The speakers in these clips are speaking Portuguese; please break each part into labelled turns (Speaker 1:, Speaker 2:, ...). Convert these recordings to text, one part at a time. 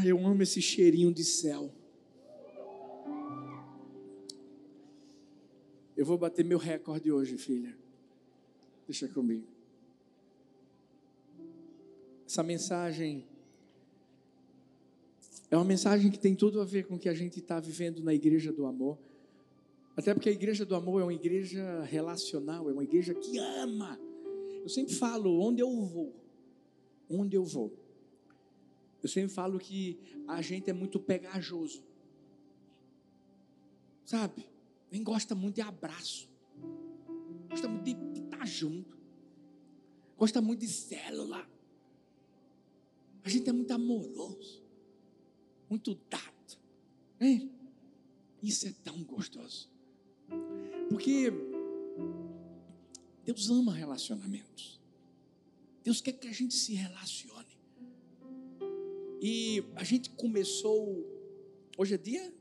Speaker 1: Ah, eu amo esse cheirinho de céu. Eu vou bater meu recorde hoje, filha. Deixa comigo. Essa mensagem é uma mensagem que tem tudo a ver com o que a gente está vivendo na Igreja do Amor. Até porque a Igreja do Amor é uma igreja relacional, é uma igreja que ama. Eu sempre falo, onde eu vou, onde eu vou. Eu sempre falo que a gente é muito pegajoso. Sabe? Nem gosta muito de abraço. Gosta muito de, estar junto. Gosta muito de célula. A gente é muito amoroso muito dado. Hein? Isso é tão gostoso. Porque Deus ama relacionamentos. Deus quer que a gente se relacione. E a gente começou, hoje é dia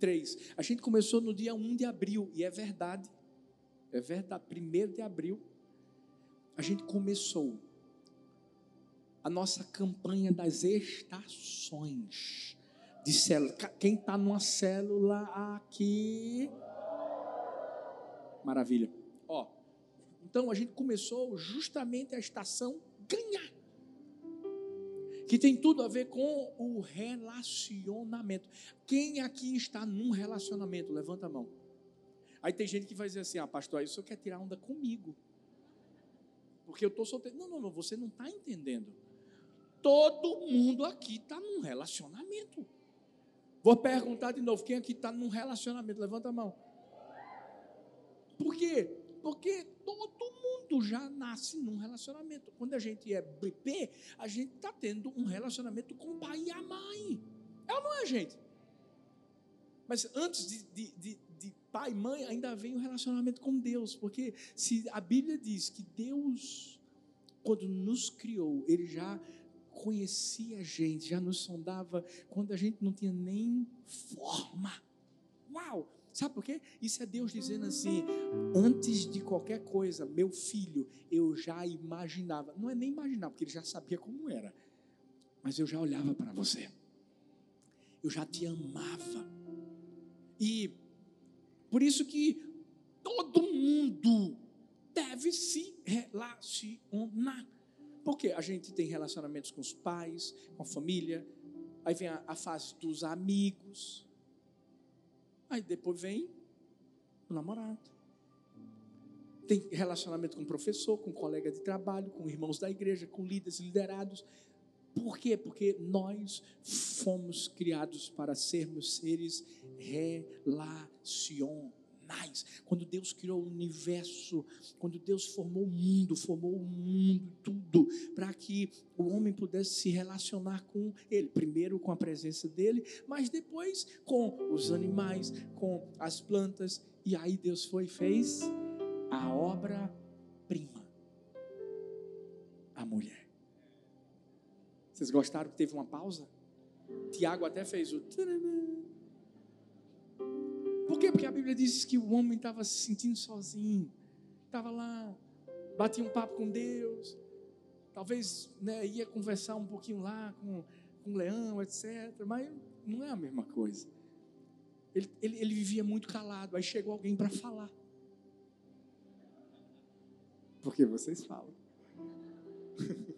Speaker 1: 3. A gente começou no dia 1 de abril, e é verdade. É verdade, 1 de abril. A gente começou a nossa campanha das estações de célula. Quem está numa célula aqui? Maravilha. Ó, então a gente começou justamente a estação ganhar, que tem tudo a ver com o relacionamento. Quem aqui está num relacionamento? Levanta a mão. Aí tem gente que vai dizer assim: ah, pastor, aí o quer tirar onda comigo. Porque eu estou solteiro. Não, não, não, você não está entendendo. Todo mundo aqui está num relacionamento. Vou perguntar de novo: quem aqui está num relacionamento? Levanta a mão. Por quê? Porque todo mundo já nasce num relacionamento. Quando a gente é bebê, a gente está tendo um relacionamento com o pai e a mãe. É ou não é, gente? Mas antes de, de, de, de pai e mãe, ainda vem o relacionamento com Deus. Porque se a Bíblia diz que Deus, quando nos criou, Ele já conhecia a gente, já nos sondava quando a gente não tinha nem forma. Uau! Sabe por quê? Isso é Deus dizendo assim: antes de qualquer coisa, meu filho, eu já imaginava. Não é nem imaginar, porque ele já sabia como era. Mas eu já olhava para você. Eu já te amava. E por isso que todo mundo deve se relacionar. Porque a gente tem relacionamentos com os pais, com a família, aí vem a, a fase dos amigos, aí depois vem o namorado. Tem relacionamento com o professor, com o colega de trabalho, com irmãos da igreja, com líderes liderados. Por quê? Porque nós fomos criados para sermos seres relacionados Quando Deus criou o universo, quando Deus formou o mundo, formou o mundo, tudo, para que o homem pudesse se relacionar com Ele. Primeiro com a presença dele, mas depois com os animais, com as plantas. E aí Deus foi e fez a obra-prima a mulher. Vocês gostaram que teve uma pausa? Tiago até fez o. Quê? Porque a Bíblia diz que o homem estava se sentindo sozinho, estava lá, batia um papo com Deus, talvez né, ia conversar um pouquinho lá com, com o leão, etc. Mas não é a mesma coisa. Ele, ele, ele vivia muito calado, aí chegou alguém para falar. Porque vocês falam.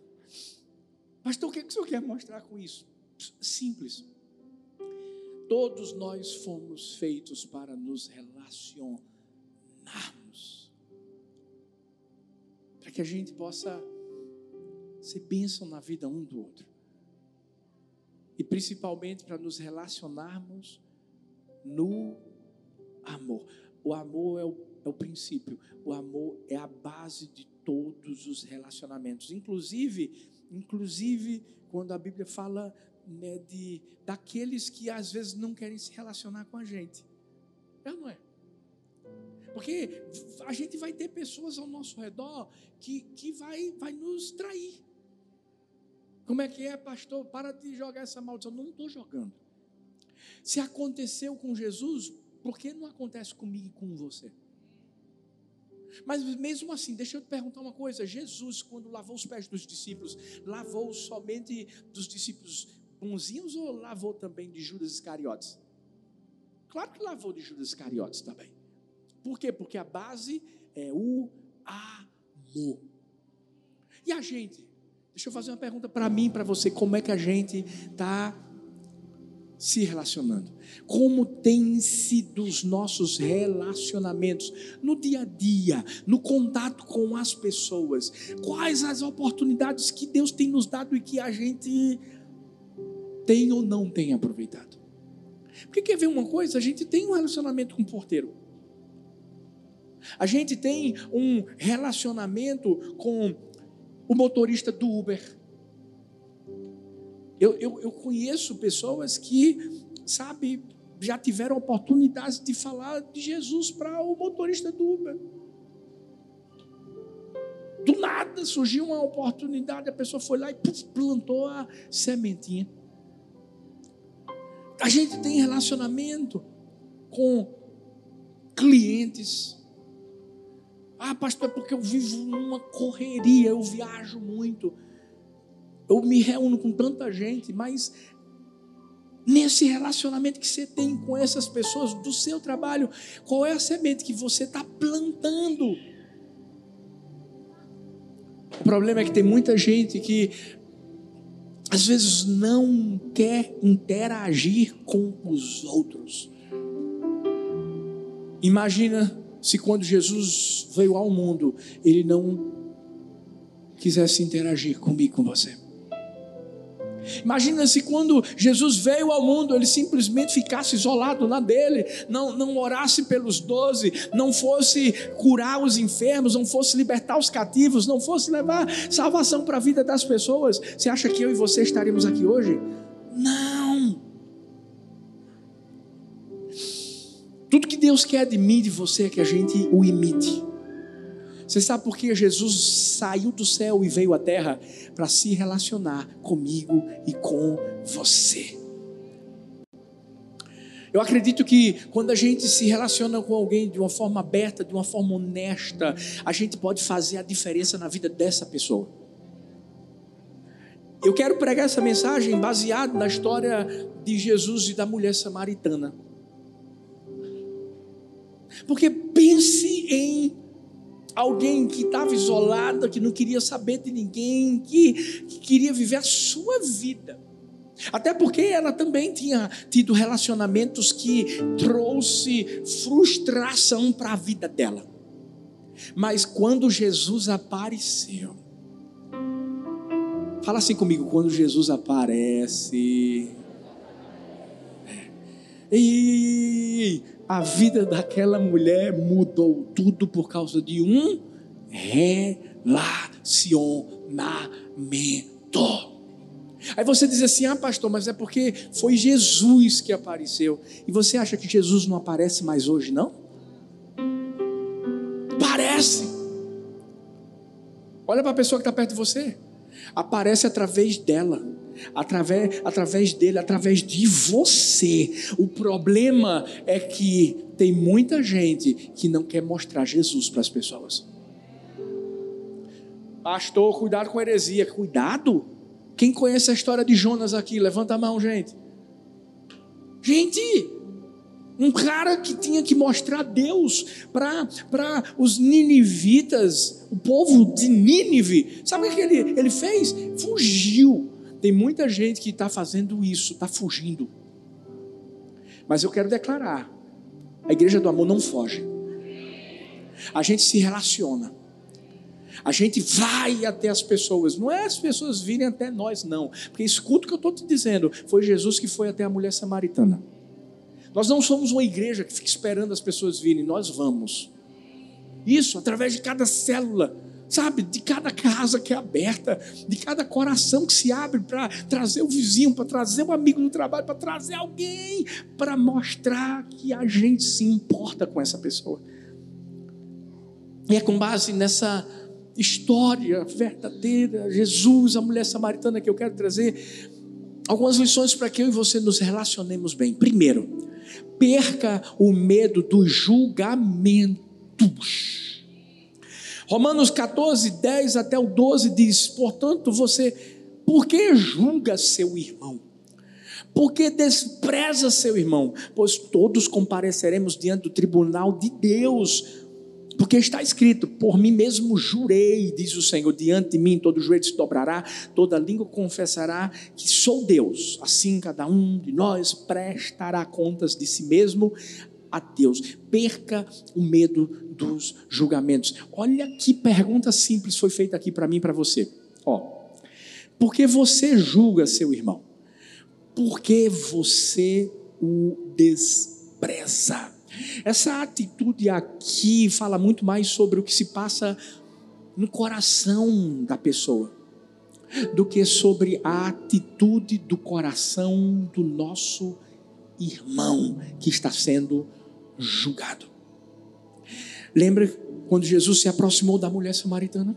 Speaker 1: Pastor, o que, é que o senhor quer mostrar com isso? Simples. Todos nós fomos feitos para nos relacionarmos. Para que a gente possa ser bênção na vida um do outro. E principalmente para nos relacionarmos no amor. O amor é o, é o princípio, o amor é a base de todos os relacionamentos. Inclusive, inclusive quando a Bíblia fala né, de daqueles que às vezes não querem se relacionar com a gente. É não é? Porque a gente vai ter pessoas ao nosso redor que, que vai, vai nos trair. Como é que é, pastor? Para de jogar essa maldição. Não estou jogando. Se aconteceu com Jesus, por que não acontece comigo e com você? Mas mesmo assim, deixa eu te perguntar uma coisa: Jesus, quando lavou os pés dos discípulos, lavou somente dos discípulos pãozinhos ou lavou também de Judas Iscariotes? Claro que lavou de Judas Iscariotes também. Por quê? Porque a base é o amor. E a gente? Deixa eu fazer uma pergunta para mim, para você. Como é que a gente está se relacionando? Como tem sido os nossos relacionamentos no dia a dia, no contato com as pessoas? Quais as oportunidades que Deus tem nos dado e que a gente tem ou não tem aproveitado? Porque quer ver uma coisa? A gente tem um relacionamento com o porteiro. A gente tem um relacionamento com o motorista do Uber. Eu, eu, eu conheço pessoas que, sabe, já tiveram oportunidade de falar de Jesus para o motorista do Uber. Do nada surgiu uma oportunidade, a pessoa foi lá e plantou a sementinha. A gente tem relacionamento com clientes. Ah, pastor, é porque eu vivo numa correria, eu viajo muito, eu me reúno com tanta gente, mas nesse relacionamento que você tem com essas pessoas do seu trabalho, qual é a semente que você está plantando? O problema é que tem muita gente que às vezes não quer interagir com os outros. Imagina se quando Jesus veio ao mundo, ele não quisesse interagir comigo, com você. Imagina se quando Jesus veio ao mundo, ele simplesmente ficasse isolado na dele, não, não orasse pelos doze, não fosse curar os enfermos, não fosse libertar os cativos, não fosse levar salvação para a vida das pessoas. Você acha que eu e você estaríamos aqui hoje? Não. Tudo que Deus quer de mim e de você é que a gente o imite. Você sabe por que Jesus saiu do céu e veio à terra? Para se relacionar comigo e com você. Eu acredito que quando a gente se relaciona com alguém de uma forma aberta, de uma forma honesta, a gente pode fazer a diferença na vida dessa pessoa. Eu quero pregar essa mensagem baseado na história de Jesus e da mulher samaritana. Porque pense em alguém que estava isolada, que não queria saber de ninguém, que, que queria viver a sua vida. Até porque ela também tinha tido relacionamentos que trouxe frustração para a vida dela. Mas quando Jesus apareceu, fala assim comigo, quando Jesus aparece, e a vida daquela mulher mudou tudo por causa de um relacionamento. Aí você diz assim: ah, pastor, mas é porque foi Jesus que apareceu. E você acha que Jesus não aparece mais hoje, não? Parece. Olha para a pessoa que está perto de você. Aparece através dela através, através dele, através de você. O problema é que tem muita gente que não quer mostrar Jesus para as pessoas. Pastor, cuidado com a heresia. Cuidado? Quem conhece a história de Jonas aqui? Levanta a mão, gente. Gente, um cara que tinha que mostrar Deus para os ninivitas, o povo de Nínive. Sabe o que ele, ele fez? Fugiu tem muita gente que está fazendo isso, está fugindo. Mas eu quero declarar: a igreja do amor não foge. A gente se relaciona. A gente vai até as pessoas. Não é as pessoas virem até nós, não. Porque escuta o que eu estou te dizendo. Foi Jesus que foi até a mulher samaritana. Nós não somos uma igreja que fica esperando as pessoas virem, nós vamos. Isso, através de cada célula sabe, de cada casa que é aberta, de cada coração que se abre para trazer o vizinho, para trazer um amigo do trabalho, para trazer alguém, para mostrar que a gente se importa com essa pessoa. E é com base nessa história verdadeira, Jesus, a mulher samaritana, que eu quero trazer algumas lições para que eu e você nos relacionemos bem. Primeiro, perca o medo dos julgamentos. Romanos 14, 10 até o 12 diz: Portanto, você, por que julga seu irmão? Porque despreza seu irmão, pois todos compareceremos diante do tribunal de Deus. Porque está escrito: Por mim mesmo jurei, diz o Senhor, diante de mim todo joelho se dobrará, toda língua confessará que sou Deus. Assim cada um de nós prestará contas de si mesmo a Deus. Perca o medo dos julgamentos. Olha que pergunta simples foi feita aqui para mim e para você. Ó, porque você julga seu irmão? Porque você o despreza? Essa atitude aqui fala muito mais sobre o que se passa no coração da pessoa do que sobre a atitude do coração do nosso irmão que está sendo julgado. Lembra quando Jesus se aproximou da mulher samaritana?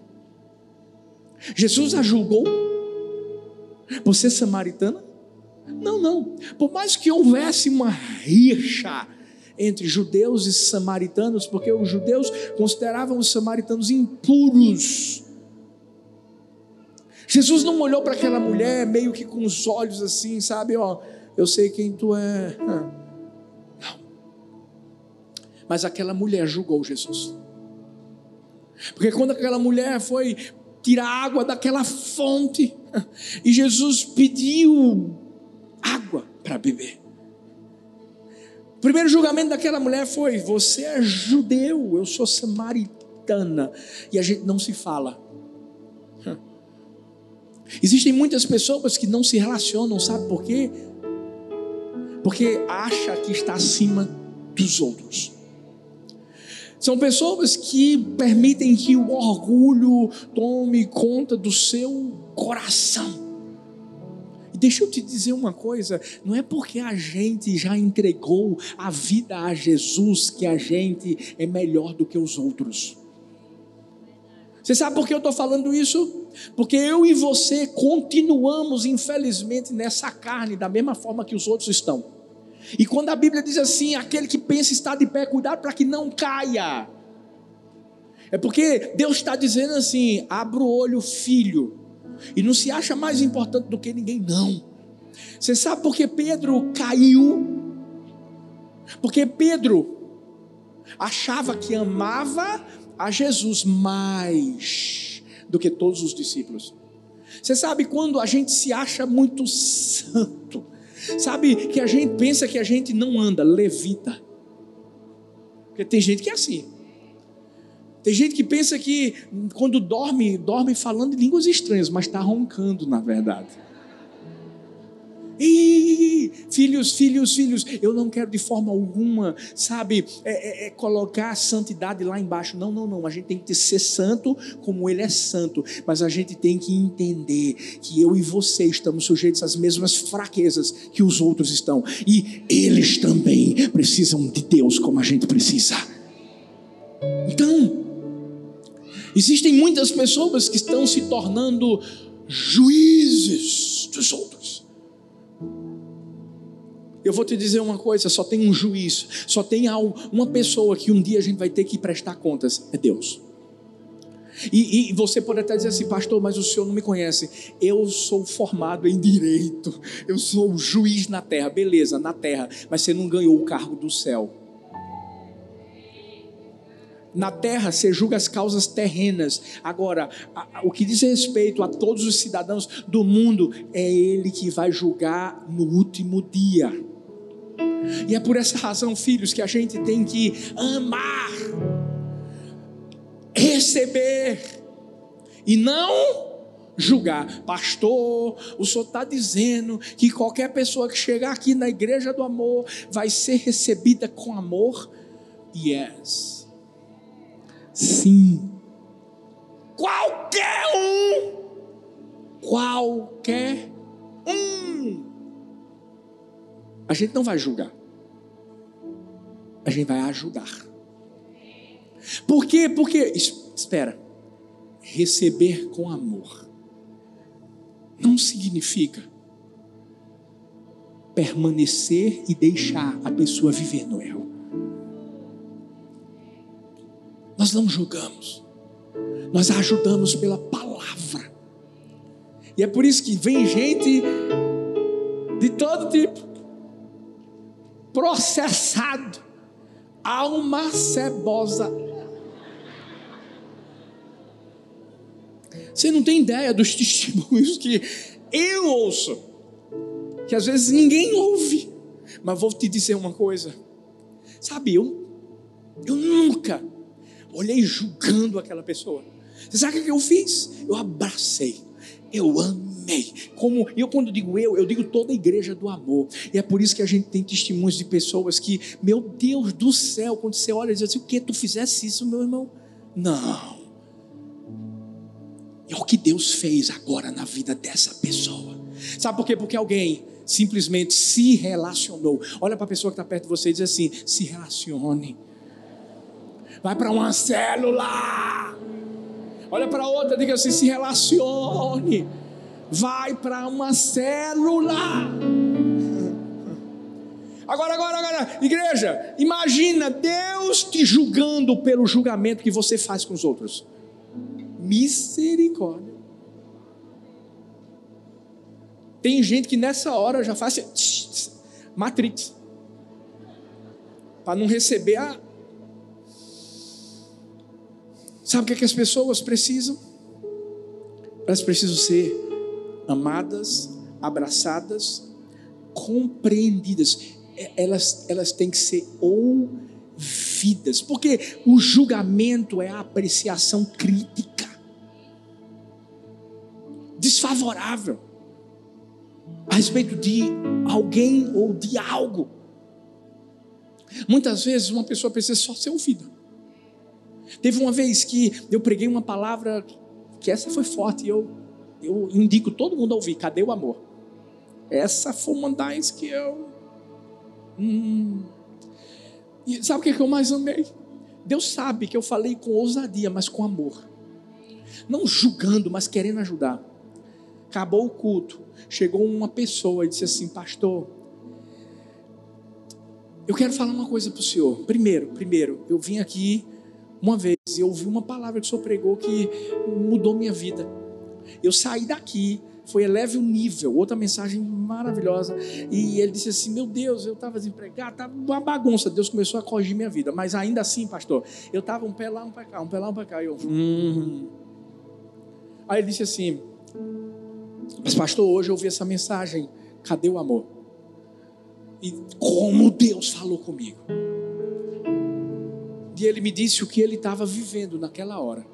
Speaker 1: Jesus a julgou por ser samaritana? Não, não. Por mais que houvesse uma rixa entre judeus e samaritanos, porque os judeus consideravam os samaritanos impuros. Jesus não olhou para aquela mulher meio que com os olhos assim, sabe, ó, eu sei quem tu é. Mas aquela mulher julgou Jesus. Porque quando aquela mulher foi tirar água daquela fonte, e Jesus pediu água para beber. O primeiro julgamento daquela mulher foi: Você é judeu, eu sou samaritana. E a gente não se fala. Existem muitas pessoas que não se relacionam, sabe por quê? Porque acha que está acima dos outros. São pessoas que permitem que o orgulho tome conta do seu coração. Deixa eu te dizer uma coisa: não é porque a gente já entregou a vida a Jesus que a gente é melhor do que os outros. Você sabe por que eu estou falando isso? Porque eu e você continuamos, infelizmente, nessa carne, da mesma forma que os outros estão. E quando a Bíblia diz assim: aquele que pensa estar de pé, cuidado para que não caia. É porque Deus está dizendo assim: abra o olho, filho e não se acha mais importante do que ninguém, não. Você sabe por que Pedro caiu? Porque Pedro achava que amava a Jesus mais do que todos os discípulos. Você sabe quando a gente se acha muito santo, sabe que a gente pensa que a gente não anda, levita. Porque tem gente que é assim. Tem gente que pensa que quando dorme, dorme falando línguas estranhas, mas está roncando na verdade. E, filhos, filhos, filhos, eu não quero de forma alguma, sabe, é, é, é colocar a santidade lá embaixo. Não, não, não. A gente tem que ser santo como Ele é santo. Mas a gente tem que entender que eu e você estamos sujeitos às mesmas fraquezas que os outros estão. E eles também precisam de Deus como a gente precisa. Então, Existem muitas pessoas que estão se tornando juízes dos outros. Eu vou te dizer uma coisa: só tem um juiz, só tem uma pessoa que um dia a gente vai ter que prestar contas: é Deus. E, e, você pode até dizer assim, pastor, mas o senhor não me conhece. Eu sou formado em direito, eu sou juiz na terra, beleza, na terra, mas você não ganhou o cargo do céu. Na terra você julga as causas terrenas. Agora, a, o que diz respeito a todos os cidadãos do mundo, é Ele que vai julgar no último dia. E é por essa razão, filhos, que a gente tem que amar, receber e não julgar. Pastor, o senhor está dizendo que qualquer pessoa que chegar aqui na igreja do amor vai ser recebida com amor? Yes. Sim. Qualquer um. Qualquer um. A gente não vai julgar. A gente vai ajudar. Por quê? Porque, espera, receber com amor não significa permanecer e deixar a pessoa viver no erro. Nós não julgamos, nós ajudamos pela palavra. E é por isso que vem gente de todo tipo, processado, alma cebosa. Você não tem ideia dos testemunhos que eu ouço, que às vezes ninguém ouve, mas vou te dizer uma coisa, sabe, eu, eu nunca olhei julgando aquela pessoa. Você sabe o que eu fiz? Eu abracei, eu amei. Como eu quando digo eu, eu digo toda a igreja do amor. E é por isso que a gente tem testemunhos de pessoas que, meu Deus do céu, quando você olha e diz assim, o que tu fizesse isso, meu irmão? Não. É o que Deus fez agora na vida dessa pessoa. Sabe por quê? Porque alguém simplesmente se relacionou. Olha para a pessoa que está perto de você e diz assim: se relacione. Vai para uma célula. Olha para outra, diga assim: se relacione. Vai para uma célula. Agora, agora, agora, igreja, imagina Deus te julgando pelo julgamento que você faz com os outros. Misericórdia. Tem gente que nessa hora já faz assim, Matrix. Para não receber a, Sabe o que, é que as pessoas precisam? Elas precisam ser amadas, abraçadas, compreendidas. Elas, elas têm que ser ouvidas, porque o julgamento é a apreciação crítica, desfavorável, a respeito de alguém ou de algo. Muitas vezes uma pessoa precisa só ser ouvida. Teve uma vez que eu preguei uma palavra que essa foi forte e eu, eu indico todo mundo a ouvir. Cadê o amor? Essa foi uma das que eu. Hum. E sabe o que eu mais amei? Deus sabe que eu falei com ousadia, mas com amor. Não julgando, mas querendo ajudar. Acabou o culto. Chegou uma pessoa e disse assim: Pastor, eu quero falar uma coisa para o senhor. Primeiro, primeiro, eu vim aqui uma vez eu ouvi uma palavra que o Senhor pregou que mudou minha vida. Eu saí daqui, foi eleve o nível, outra mensagem maravilhosa. E ele disse assim: Meu Deus, eu estava desempregado, estava uma bagunça. Deus começou a corrigir minha vida. Mas ainda assim, pastor, eu estava um pé lá, um pé cá, um pé lá, um pé cá. E eu, hum. Aí ele disse assim: Mas pastor, hoje eu ouvi essa mensagem. Cadê o amor? E como Deus falou comigo e ele me disse o que ele estava vivendo naquela hora.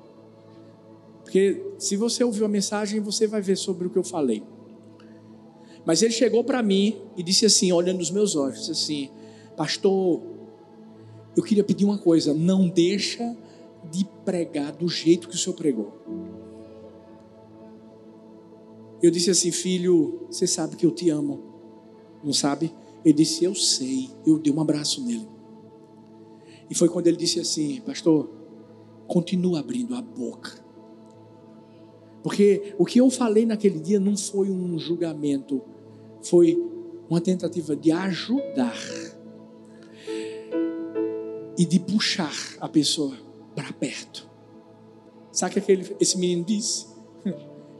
Speaker 1: Porque se você ouviu a mensagem, você vai ver sobre o que eu falei. Mas ele chegou para mim e disse assim, olhando nos meus olhos, disse assim: Pastor, eu queria pedir uma coisa, não deixa de pregar do jeito que o senhor pregou. Eu disse assim, filho, você sabe que eu te amo, não sabe? Ele disse, eu sei. Eu dei um abraço nele. E foi quando ele disse assim: Pastor, continua abrindo a boca. Porque o que eu falei naquele dia não foi um julgamento, foi uma tentativa de ajudar e de puxar a pessoa para perto. Sabe o que aquele, esse menino disse?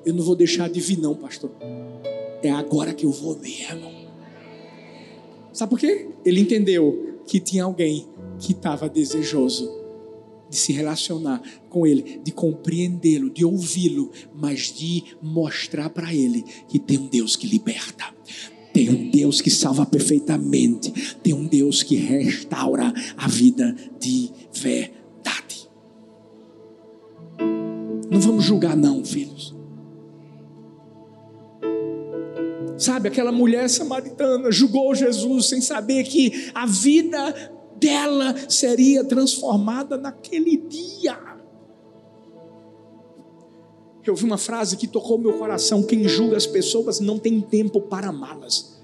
Speaker 1: Eu não vou deixar de vir, não, pastor. É agora que eu vou mesmo. Sabe por quê? Ele entendeu que tinha alguém que estava desejoso de se relacionar com Ele, de compreendê-lo, de ouvi-lo, mas de mostrar para Ele que tem um Deus que liberta. Tem um Deus que salva perfeitamente. Tem um Deus que restaura a vida de verdade. Não vamos julgar, não, filhos. Sabe, aquela mulher samaritana julgou Jesus sem saber que a vida dela seria transformada naquele dia. Eu vi uma frase que tocou meu coração: quem julga as pessoas não tem tempo para amá-las.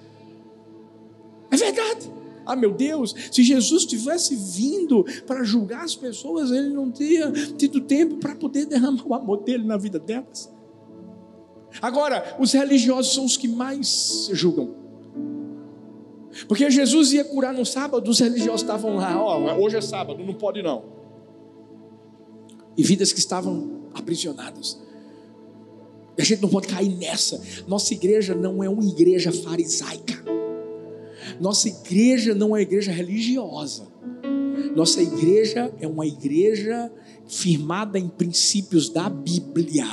Speaker 1: É verdade. Ah, meu Deus, se Jesus tivesse vindo para julgar as pessoas, ele não teria tido tempo para poder derramar o amor dele na vida delas. Agora, os religiosos são os que mais julgam. Porque Jesus ia curar no sábado, os religiosos estavam lá, ó, hoje é sábado, não pode não. E vidas que estavam aprisionadas. E a gente não pode cair nessa. Nossa igreja não é uma igreja farisaica. Nossa igreja não é uma igreja religiosa. Nossa igreja é uma igreja firmada em princípios da Bíblia.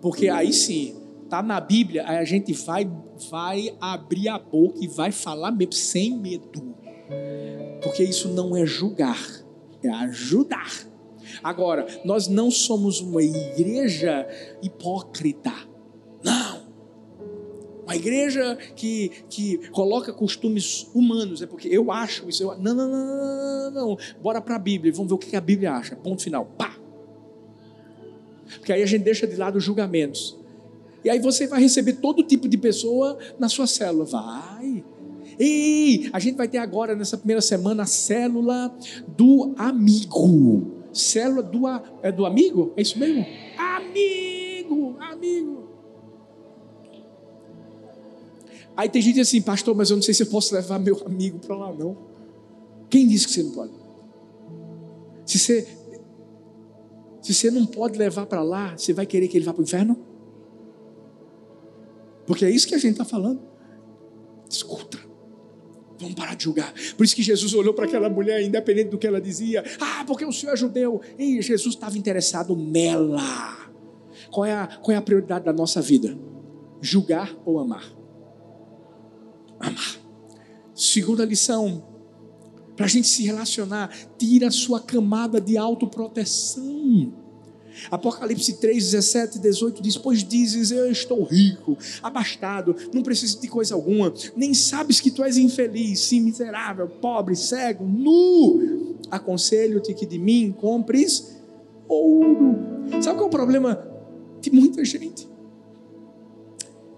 Speaker 1: Porque aí sim, tá na Bíblia, aí a gente vai vai abrir a boca e vai falar mesmo sem medo. Porque isso não é julgar, é ajudar. Agora, nós não somos uma igreja hipócrita. Não. Uma igreja que, que coloca costumes humanos, é porque eu acho isso. Eu, não, não, não, não, não. Bora para a Bíblia, vamos ver o que a Bíblia acha. Ponto final. Pá. Porque aí a gente deixa de lado os julgamentos. E aí você vai receber todo tipo de pessoa na sua célula. Vai. E a gente vai ter agora, nessa primeira semana, a célula do amigo. Célula do, é do amigo? É isso mesmo? Amigo, amigo. Aí tem gente assim, pastor, mas eu não sei se eu posso levar meu amigo para lá, não. Quem disse que você não pode? Se você, se você não pode levar para lá, você vai querer que ele vá para o inferno? Porque é isso que a gente está falando. Escuta. Vamos parar de julgar. Por isso que Jesus olhou para aquela mulher, independente do que ela dizia. Ah, porque o Senhor é judeu. E Jesus estava interessado nela. Qual é, a, qual é a prioridade da nossa vida? Julgar ou amar? Amar. Segunda lição. Para a gente se relacionar, tira a sua camada de autoproteção. Apocalipse 3, 17 e 18 diz: Pois dizes, eu estou rico, abastado, não preciso de coisa alguma, nem sabes que tu és infeliz, sim, miserável, pobre, cego, nu. Aconselho-te que de mim compres ouro. Sabe qual é o problema de muita gente?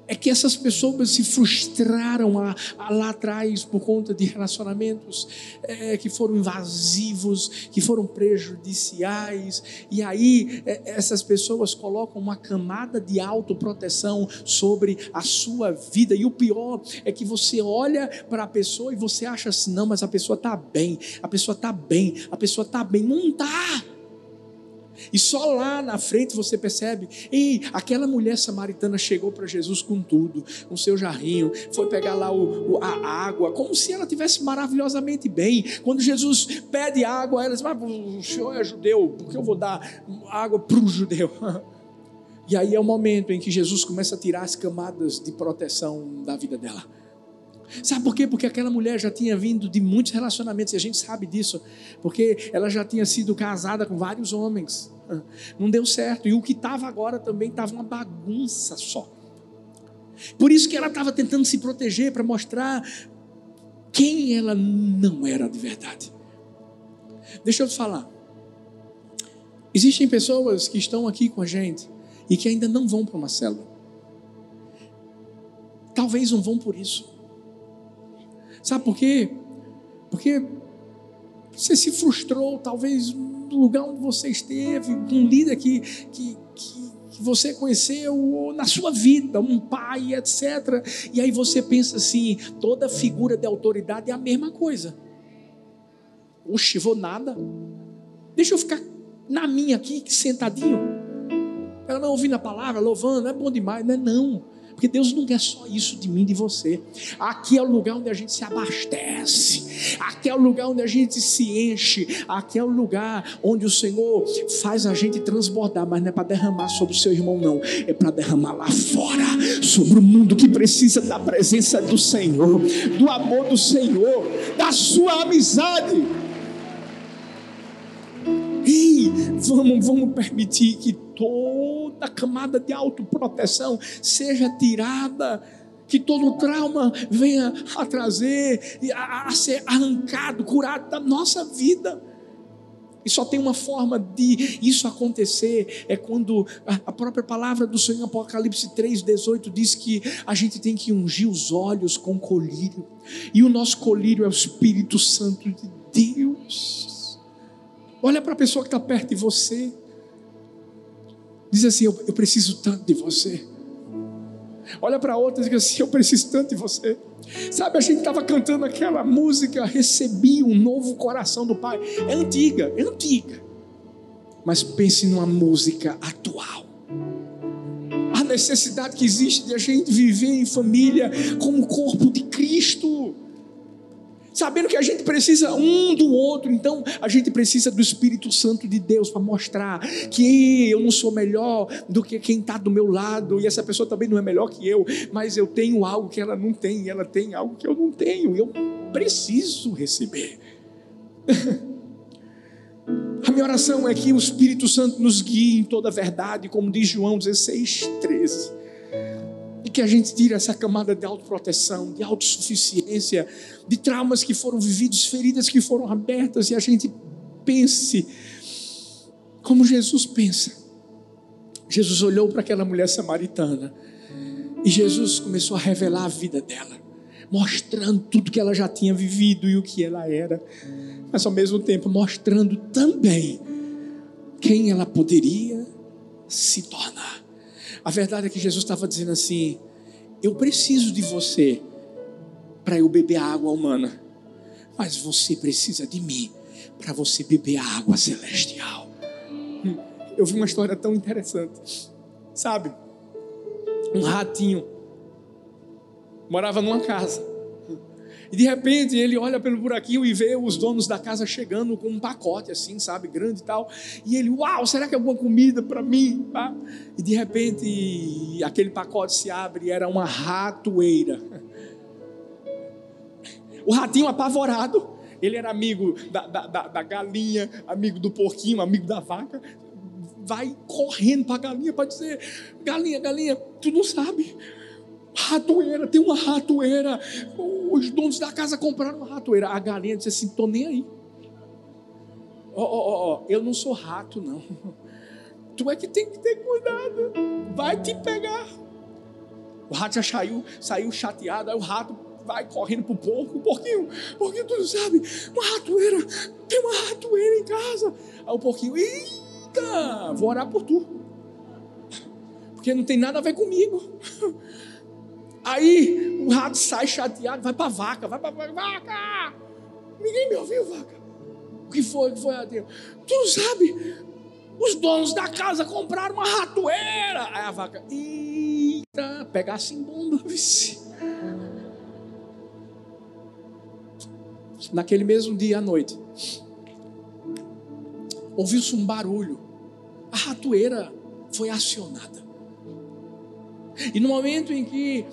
Speaker 1: É que essas pessoas se frustraram lá, lá atrás por conta de relacionamentos é, que foram invasivos, que foram prejudiciais, e aí é, essas pessoas colocam uma camada de autoproteção sobre a sua vida, e o pior é que você olha para a pessoa e você acha assim: não, mas a pessoa está bem, a pessoa está bem, a pessoa está bem, não está. E só lá na frente você percebe, ei, aquela mulher samaritana chegou para Jesus com tudo, com seu jarrinho, foi pegar lá o, o, a água, como se ela tivesse maravilhosamente bem. Quando Jesus pede água, ela diz: Mas o senhor é judeu, por que eu vou dar água para o judeu? E aí é o momento em que Jesus começa a tirar as camadas de proteção da vida dela. Sabe por quê? Porque aquela mulher já tinha vindo de muitos relacionamentos, e a gente sabe disso, porque ela já tinha sido casada com vários homens. Não deu certo. E o que estava agora também estava uma bagunça só. Por isso que ela estava tentando se proteger para mostrar quem ela não era de verdade. Deixa eu te falar. Existem pessoas que estão aqui com a gente e que ainda não vão para uma célula. Talvez não vão por isso. Sabe por quê? Porque você se frustrou, talvez no lugar onde você esteve, com um líder que, que, que, que você conheceu, ou na sua vida, um pai, etc. E aí você pensa assim: toda figura de autoridade é a mesma coisa. Oxe, vou nada. Deixa eu ficar na minha aqui, sentadinho. Ela não ouvindo a palavra, louvando, é bom demais, não é não. Porque Deus não quer só isso de mim, de você. Aqui é o lugar onde a gente se abastece. Aqui é o lugar onde a gente se enche. Aqui é o lugar onde o Senhor faz a gente transbordar. Mas não é para derramar sobre o seu irmão, não. É para derramar lá fora, sobre o mundo que precisa da presença do Senhor, do amor do Senhor, da sua amizade. Vamos, vamos permitir que toda camada de autoproteção seja tirada que todo trauma venha a trazer, a, a, ser arrancado, curado da nossa vida. E só tem uma forma de isso acontecer, é quando a própria palavra do Senhor em Apocalipse 3,18 diz que a gente tem que ungir os olhos com colírio, e o nosso colírio é o Espírito Santo de Deus. Olha para a pessoa que está perto de você. Diz assim: eu, eu preciso tanto de você. Olha para outra e diz assim: Eu preciso tanto de você. Sabe, a gente estava cantando aquela música, Recebi um novo coração do Pai. É antiga, é antiga. Mas pense numa música atual. A necessidade que existe de a gente viver em família como o corpo de Cristo. Sabendo que a gente precisa um do outro, então a gente precisa do Espírito Santo de Deus para mostrar que eu não sou melhor do que quem está do meu lado, e essa pessoa também não é melhor que eu, mas eu tenho algo que ela não tem, e ela tem algo que eu não tenho, e eu preciso receber. A minha oração é que o Espírito Santo nos guie em toda a verdade, como diz João 16, 13 e que a gente tire essa camada de autoproteção, de autossuficiência, de traumas que foram vividos, feridas que foram abertas, e a gente pense como Jesus pensa. Jesus olhou para aquela mulher samaritana e Jesus começou a revelar a vida dela, mostrando tudo que ela já tinha vivido e o que ela era, mas ao mesmo tempo mostrando também quem ela poderia se tornar. A verdade é que Jesus estava dizendo assim: Eu preciso de você para eu beber a água humana, mas você precisa de mim para você beber a água celestial. Eu vi uma história tão interessante, sabe? Um ratinho morava numa casa. E de repente ele olha pelo buraquinho e vê os donos da casa chegando com um pacote assim, sabe, grande e tal. E ele, uau, será que é alguma comida para mim? E de repente aquele pacote se abre e era uma ratoeira. O ratinho apavorado, ele era amigo da, da, da, da galinha, amigo do porquinho, amigo da vaca. Vai correndo para a galinha para dizer: Galinha, galinha, tu não sabe Ratoeira, tem uma ratoeira. Os donos da casa compraram uma ratoeira. A galinha disse assim: tô nem aí. Ó, ó, ó, eu não sou rato, não. Tu é que tem que ter cuidado. Vai te pegar. O rato já saiu, saiu chateado. Aí o rato vai correndo pro porco. Porquinho, porquinho, tu não sabe? Uma ratoeira. Tem uma ratoeira em casa. Aí o porquinho, eita, vou orar por tu. Porque não tem nada a ver comigo. Aí o rato sai chateado, vai para a vaca, vai para a vaca. Ninguém me ouviu, vaca. O que foi? O que foi a Deus? Tu não sabe? Os donos da casa compraram uma ratoeira. Aí a vaca, eita, pegasse em bomba, vice. Naquele mesmo dia à noite, ouviu-se um barulho. A ratoeira foi acionada. E no momento em que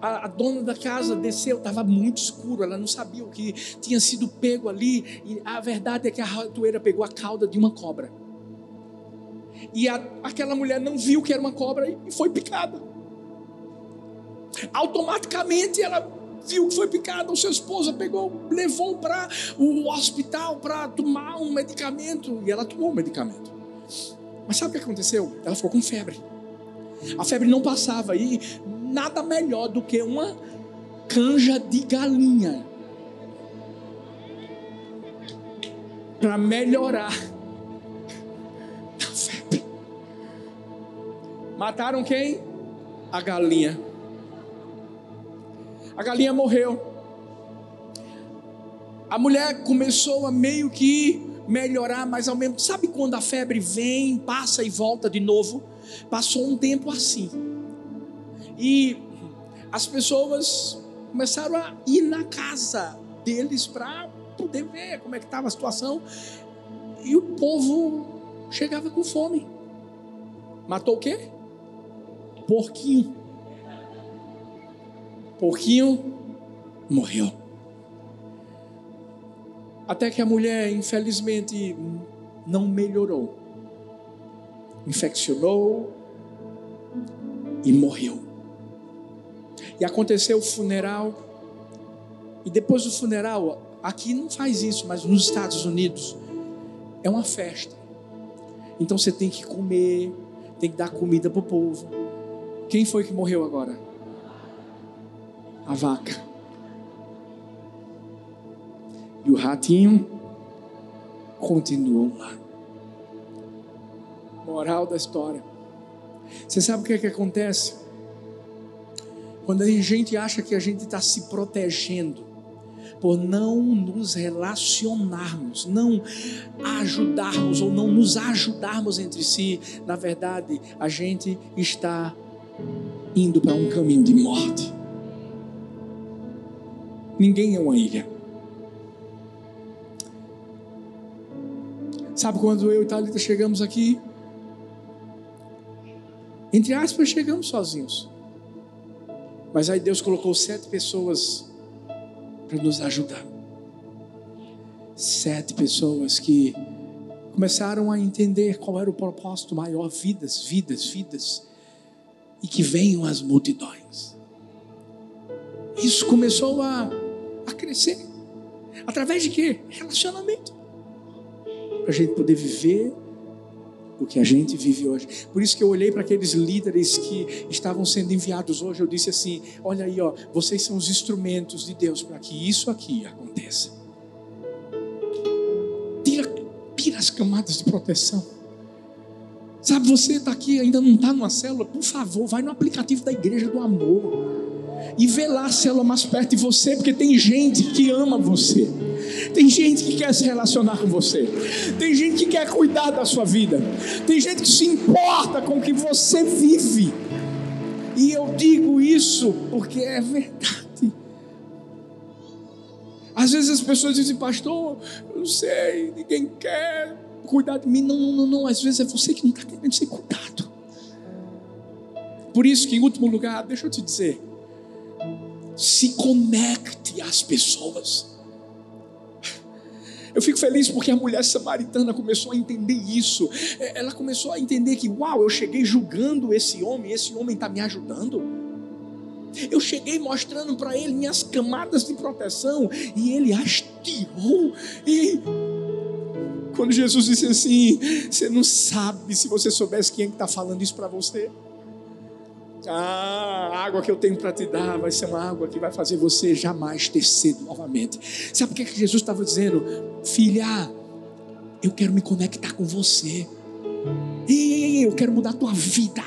Speaker 1: a, a dona da casa desceu, estava muito escuro, ela não sabia o que tinha sido pego ali. E a verdade é que a ratoeira pegou a cauda de uma cobra. E a, aquela mulher não viu que era uma cobra e foi picada. Automaticamente ela viu que foi picada, o seu esposo pegou, levou para o hospital para tomar um medicamento e ela tomou o medicamento. Mas sabe o que aconteceu? Ela ficou com febre. A febre não passava e nada melhor do que uma canja de galinha para melhorar a febre. Mataram quem? A galinha. A galinha morreu. A mulher começou a meio que melhorar, mas ao mesmo sabe quando a febre vem, passa e volta de novo? Passou um tempo assim. E as pessoas começaram a ir na casa deles para poder ver como é que estava a situação. E o povo chegava com fome. Matou o quê? Porquinho. Porquinho morreu. Até que a mulher, infelizmente, não melhorou. Infeccionou e morreu. E aconteceu o funeral. E depois do funeral, aqui não faz isso, mas nos Estados Unidos é uma festa. Então você tem que comer, tem que dar comida para o povo. Quem foi que morreu agora? A vaca. E o ratinho continuou lá. Moral da história. Você sabe o que é que acontece? Quando a gente acha que a gente está se protegendo por não nos relacionarmos, não ajudarmos ou não nos ajudarmos entre si, na verdade, a gente está indo para um caminho de morte. Ninguém é uma ilha. Sabe quando eu e Thalita chegamos aqui? Entre aspas, chegamos sozinhos. Mas aí Deus colocou sete pessoas para nos ajudar. Sete pessoas que começaram a entender qual era o propósito maior: vidas, vidas, vidas. E que venham as multidões. Isso começou a, a crescer. Através de quê? Relacionamento. Para a gente poder viver o que a gente vive hoje. Por isso que eu olhei para aqueles líderes que estavam sendo enviados hoje, eu disse assim: olha aí, ó, vocês são os instrumentos de Deus para que isso aqui aconteça. Tira, tira as camadas de proteção. Sabe, você está aqui, ainda não está numa célula, por favor, vai no aplicativo da Igreja do Amor e vê lá a célula mais perto de você, porque tem gente que ama você. Tem gente que quer se relacionar com você. Tem gente que quer cuidar da sua vida. Tem gente que se importa com o que você vive. E eu digo isso porque é verdade. Às vezes as pessoas dizem, pastor, eu não sei, ninguém quer cuidar de mim. Não, não, não, não. Às vezes é você que não está querendo ser cuidado. Por isso que, em último lugar, deixa eu te dizer, se conecte às pessoas. Eu fico feliz porque a mulher samaritana começou a entender isso. É, ela começou a entender que, uau, eu cheguei julgando esse homem, esse homem está me ajudando. Eu cheguei mostrando para ele minhas camadas de proteção e ele as tirou. E quando Jesus disse assim: Você não sabe se você soubesse quem é está falando isso para você. Ah, a água que eu tenho para te dar vai ser uma água que vai fazer você jamais ter sede novamente. Sabe o que, é que Jesus estava dizendo? Filha, eu quero me conectar com você. E eu quero mudar a tua vida.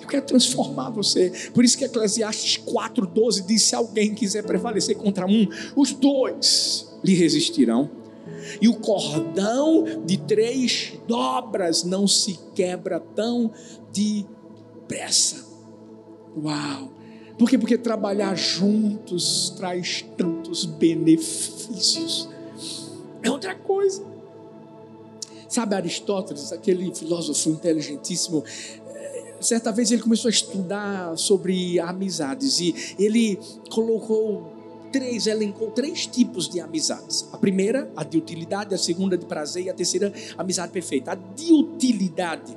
Speaker 1: Eu quero transformar você. Por isso que Eclesiastes 4,12 diz: se alguém quiser prevalecer contra um, os dois lhe resistirão. E o cordão de três dobras não se quebra tão depressa. Uau! Por quê? Porque trabalhar juntos traz tantos benefícios. É outra coisa. Sabe Aristóteles, aquele filósofo inteligentíssimo, eh, certa vez ele começou a estudar sobre amizades e ele colocou três, elencou três tipos de amizades. A primeira, a de utilidade, a segunda de prazer e a terceira, amizade perfeita. A de utilidade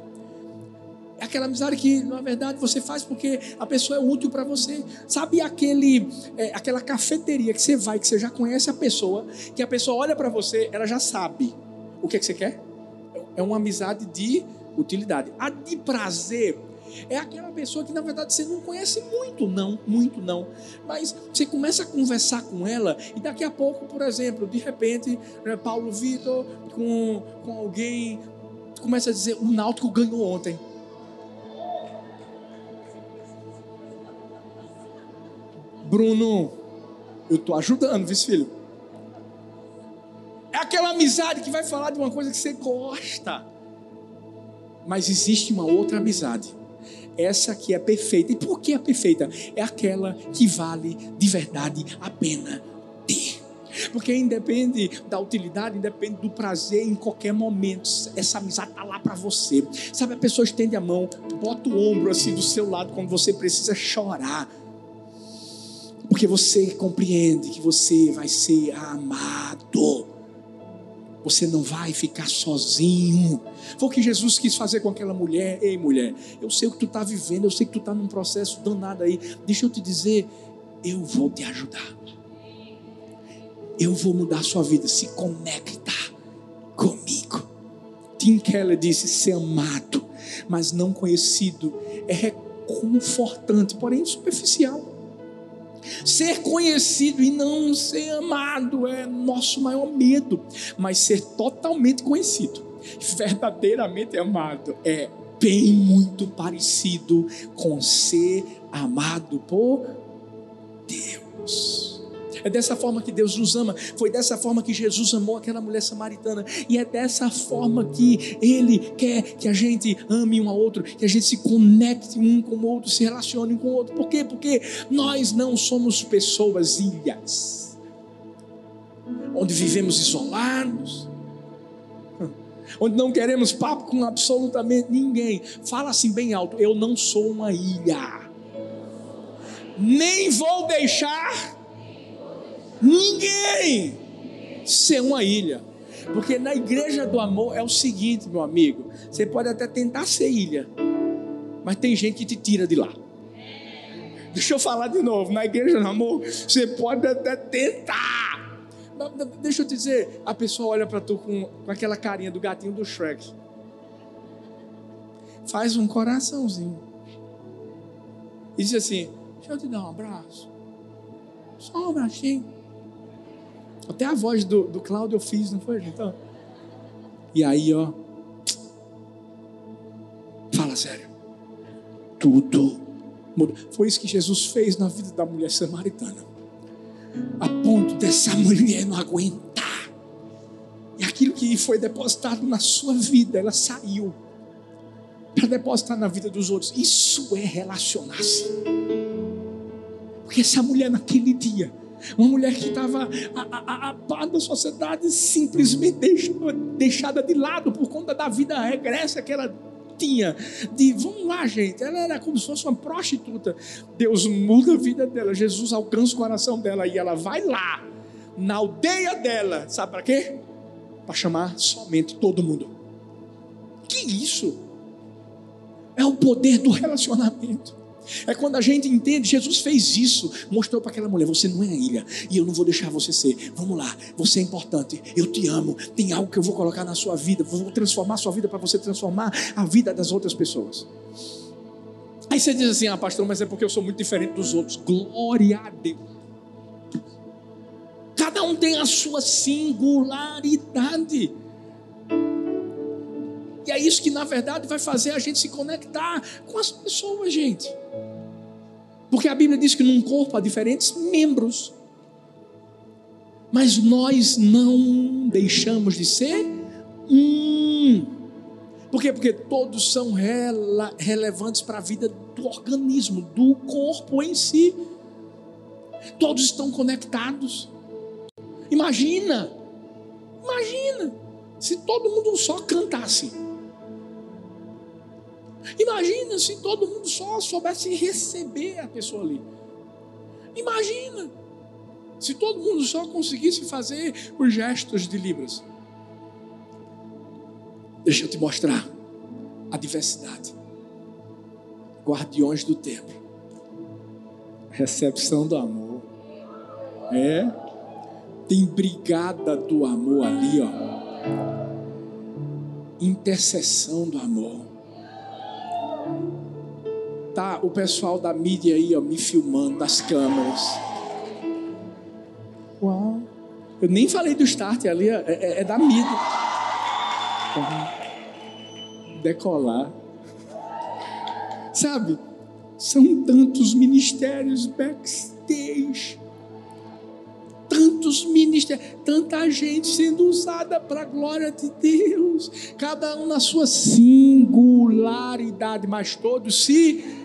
Speaker 1: é aquela amizade que, na verdade, você faz porque a pessoa é útil para você. Sabe aquele, é, aquela cafeteria que você vai, que você já conhece a pessoa, que a pessoa olha para você, ela já sabe o que, é que você quer? É uma amizade de utilidade. A de prazer é aquela pessoa que na verdade você não conhece muito, não, muito não. Mas você começa a conversar com ela e daqui a pouco, por exemplo, de repente, né, Paulo Vitor com, com alguém começa a dizer: o Náutico ganhou ontem. Bruno, eu estou ajudando, viu, filho? É aquela amizade que vai falar de uma coisa que você gosta. Mas existe uma outra amizade. Essa que é perfeita. E por que é perfeita? É aquela que vale de verdade a pena ter. Porque independe da utilidade, independe do prazer em qualquer momento. Essa amizade está lá para você. Sabe, a pessoa estende a mão, bota o ombro assim do seu lado quando você precisa chorar porque você compreende que você vai ser amado. Você não vai ficar sozinho. Foi o que Jesus quis fazer com aquela mulher. Ei, mulher, eu sei o que tu está vivendo, eu sei que tu está num processo danado aí. Deixa eu te dizer, eu vou te ajudar. Eu vou mudar a sua vida. Se conecta comigo. Tim Keller disse: ser amado, mas não conhecido, é reconfortante, porém superficial. Ser conhecido e não ser amado é nosso maior medo, mas ser totalmente conhecido, verdadeiramente amado, é bem muito parecido com ser amado por Deus. É dessa forma que Deus nos ama. Foi dessa forma que Jesus amou aquela mulher samaritana. E é dessa forma que Ele quer que a gente ame um ao outro, que a gente se conecte um com o outro, se relacione um com o outro. Por quê? Porque nós não somos pessoas ilhas, onde vivemos isolados. onde não queremos papo com absolutamente ninguém. Fala assim bem alto: Eu não sou uma ilha, nem vou deixar ninguém ser uma ilha. Porque na igreja do amor é o seguinte, meu amigo: você pode até tentar ser ilha, mas tem gente que te tira de lá. Deixa eu falar de novo: na igreja do amor, você pode até tentar Deixa eu te dizer, a pessoa olha para tu com, com aquela carinha do gatinho do Shrek. Faz um coraçãozinho. E diz assim: Deixa eu te dar um abraço. Só um abracinho. Até a voz do, do Cláudio eu fiz, não foi, então? E aí, ó. Fala sério. Tudo muda. Foi isso que Jesus fez na vida da mulher samaritana a ponto dessa mulher não aguentar. E aquilo que foi depositado na sua vida, ela saiu para depositar na vida dos outros. Isso é relacionar-se. Porque essa mulher naquele dia, uma mulher que estava a, a da sociedade, simplesmente deixada de lado por conta da vida regressa que ela tinha de, vamos lá, gente, ela era como se fosse uma prostituta. Deus muda a vida dela, Jesus alcança o coração dela e ela vai lá, na aldeia dela, sabe para quê? Para chamar somente todo mundo. Que isso? É o poder do relacionamento. É quando a gente entende, Jesus fez isso, mostrou para aquela mulher: você não é a ilha, e eu não vou deixar você ser. Vamos lá, você é importante, eu te amo, tem algo que eu vou colocar na sua vida, vou transformar a sua vida para você transformar a vida das outras pessoas. Aí você diz assim: ah, pastor, mas é porque eu sou muito diferente dos outros. Glória a Deus. Cada um tem a sua singularidade. E é isso que na verdade vai fazer a gente se conectar com as pessoas, gente. Porque a Bíblia diz que num corpo há diferentes membros. Mas nós não deixamos de ser um. Por quê? Porque todos são rela, relevantes para a vida do organismo, do corpo em si. Todos estão conectados. Imagina, imagina, se todo mundo só cantasse. Imagina se todo mundo só soubesse receber a pessoa ali. Imagina se todo mundo só conseguisse fazer os gestos de Libras. Deixa eu te mostrar a diversidade. Guardiões do templo. Recepção do amor. É. Tem brigada do amor ali, ó. Intercessão do amor tá o pessoal da mídia aí, ó, me filmando das câmeras. Uau. Eu nem falei do start ali, é, é, é da mídia. Decolar. Sabe? São tantos ministérios backstage. Tantos ministérios, tanta gente sendo usada para a glória de Deus, cada um na sua singularidade, mas todos se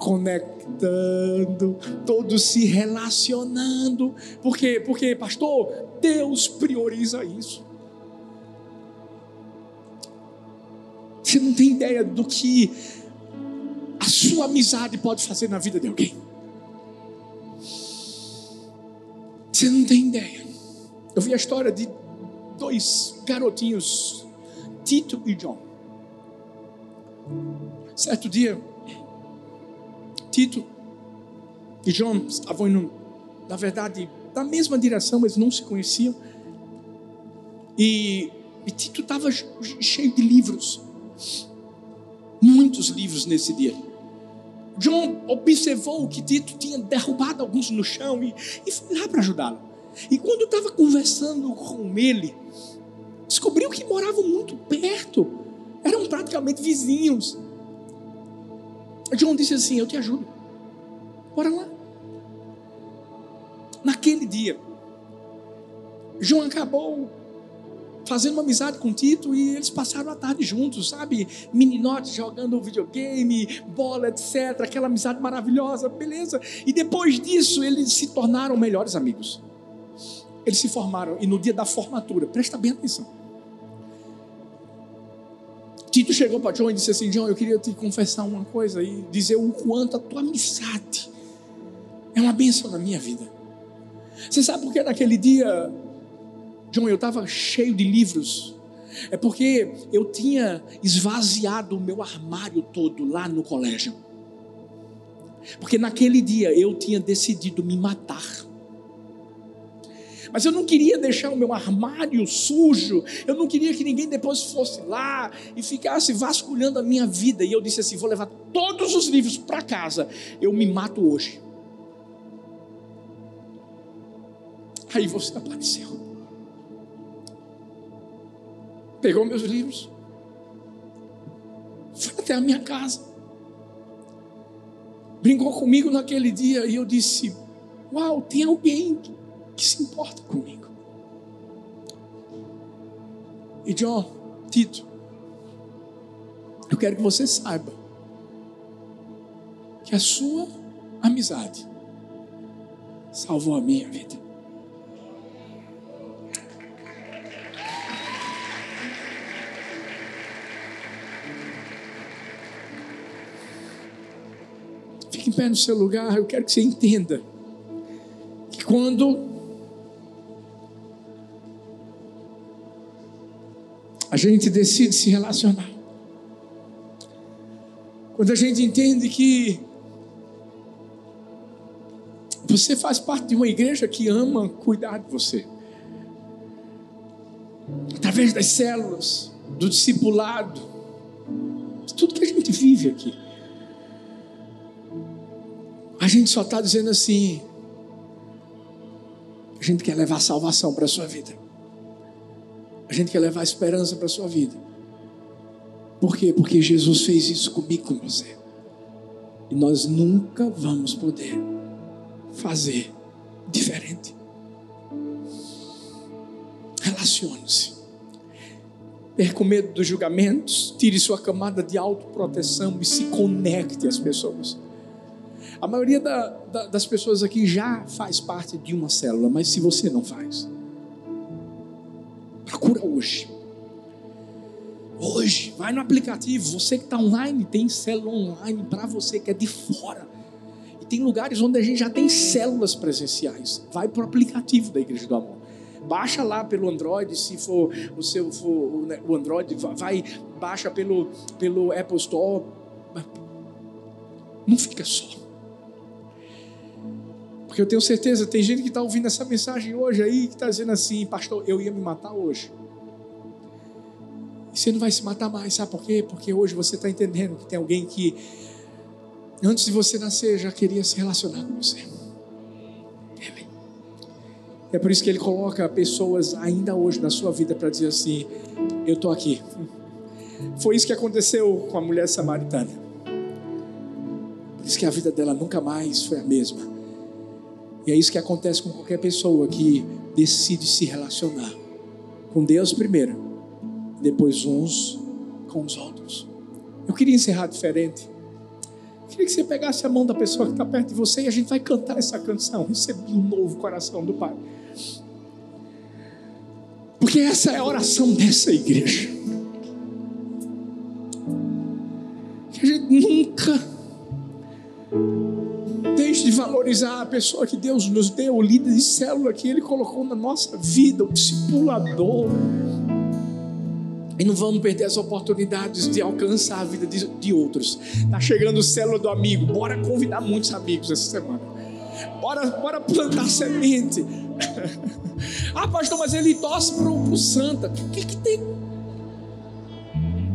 Speaker 1: conectando, todos se relacionando. Por quê? Porque, pastor, Deus prioriza isso. Você não tem ideia do que a sua amizade pode fazer na vida de alguém. Você não tem ideia. Eu vi a história de dois garotinhos, Tito e John. Certo dia, Tito e João estavam indo, na verdade, na mesma direção, mas não se conheciam. E, e Tito estava cheio de livros, muitos livros nesse dia. John observou que Tito tinha derrubado alguns no chão e, e foi lá para ajudá-lo. E quando estava conversando com ele, descobriu que moravam muito perto, eram praticamente vizinhos. John disse assim: Eu te ajudo. Bora lá. Naquele dia, João acabou fazendo uma amizade com Tito e eles passaram a tarde juntos, sabe? Meninotes jogando videogame, bola, etc. Aquela amizade maravilhosa, beleza. E depois disso, eles se tornaram melhores amigos. Eles se formaram e no dia da formatura, presta bem atenção. Tito chegou para John e disse assim: John, eu queria te confessar uma coisa e dizer o quanto a tua amizade é uma bênção na minha vida. Você sabe por que naquele dia, John, eu estava cheio de livros? É porque eu tinha esvaziado o meu armário todo lá no colégio. Porque naquele dia eu tinha decidido me matar. Mas eu não queria deixar o meu armário sujo, eu não queria que ninguém depois fosse lá e ficasse vasculhando a minha vida. E eu disse assim: vou levar todos os livros para casa, eu me mato hoje. Aí você apareceu, pegou meus livros, foi até a minha casa, brincou comigo naquele dia e eu disse: Uau, tem alguém que se importa comigo. E John, Tito, eu quero que você saiba que a sua amizade salvou a minha vida. Fique em pé no seu lugar, eu quero que você entenda que quando gente decide se relacionar. Quando a gente entende que você faz parte de uma igreja que ama cuidar de você. Através das células, do discipulado, de tudo que a gente vive aqui. A gente só está dizendo assim: a gente quer levar salvação para a sua vida. A gente quer levar esperança para a sua vida. Por quê? Porque Jesus fez isso comigo com você. E nós nunca vamos poder fazer diferente. Relacione-se. Perca o medo dos julgamentos, tire sua camada de autoproteção e se conecte às pessoas. A maioria da, da, das pessoas aqui já faz parte de uma célula, mas se você não faz, Procura hoje. Hoje, vai no aplicativo. Você que está online, tem célula online para você que é de fora. E tem lugares onde a gente já tem células presenciais. Vai para o aplicativo da Igreja do Amor. Baixa lá pelo Android, se for o seu for o Android, vai, baixa pelo, pelo Apple Store. Não fica só. Porque eu tenho certeza, tem gente que está ouvindo essa mensagem hoje aí, que está dizendo assim, pastor, eu ia me matar hoje. E você não vai se matar mais, sabe por quê? Porque hoje você está entendendo que tem alguém que, antes de você nascer, já queria se relacionar com você. É por isso que ele coloca pessoas ainda hoje na sua vida para dizer assim: Eu estou aqui. Foi isso que aconteceu com a mulher samaritana. Por isso que a vida dela nunca mais foi a mesma. E é isso que acontece com qualquer pessoa que decide se relacionar com Deus primeiro, depois uns com os outros. Eu queria encerrar diferente. Eu queria que você pegasse a mão da pessoa que está perto de você e a gente vai cantar essa canção. Recebi um novo coração do Pai. Porque essa é a oração dessa igreja. Que a gente nunca De valorizar a pessoa que Deus nos deu, o líder de célula que Ele colocou na nossa vida, o discipulador. E não vamos perder as oportunidades de alcançar a vida de, de outros. Está chegando o célula do amigo. Bora convidar muitos amigos essa semana. Bora, bora plantar semente. ah, pastor, mas ele torce para o Santa. O que, que tem?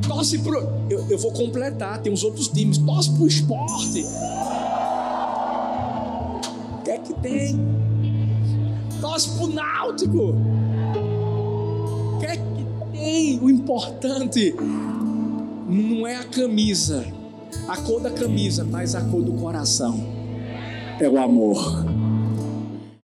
Speaker 1: Torce para. Eu, eu vou completar, tem os outros times. Torce para o esporte que tem. Torce pro Náutico. O que é que tem? O importante não é a camisa, a cor da camisa, mas a cor do coração. É o amor.